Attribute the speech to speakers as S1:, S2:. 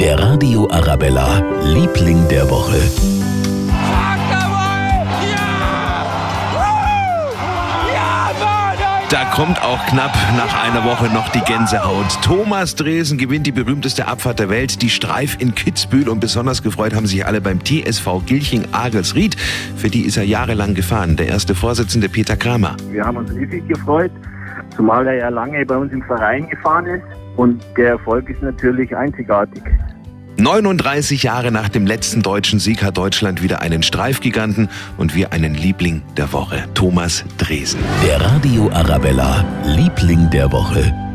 S1: Der Radio Arabella, Liebling der Woche.
S2: Da kommt auch knapp nach einer Woche noch die Gänsehaut. Thomas Dresen gewinnt die berühmteste Abfahrt der Welt, die Streif in Kitzbühel. Und besonders gefreut haben sich alle beim TSV Gilching-Agelsried. Für die ist er jahrelang gefahren. Der erste Vorsitzende Peter Kramer.
S3: Wir haben uns riesig gefreut, zumal er ja lange bei uns im Verein gefahren ist. Und der Erfolg ist natürlich einzigartig.
S2: 39 Jahre nach dem letzten deutschen Sieg hat Deutschland wieder einen Streifgiganten und wir einen Liebling der Woche, Thomas Dresen.
S1: Der Radio Arabella, Liebling der Woche.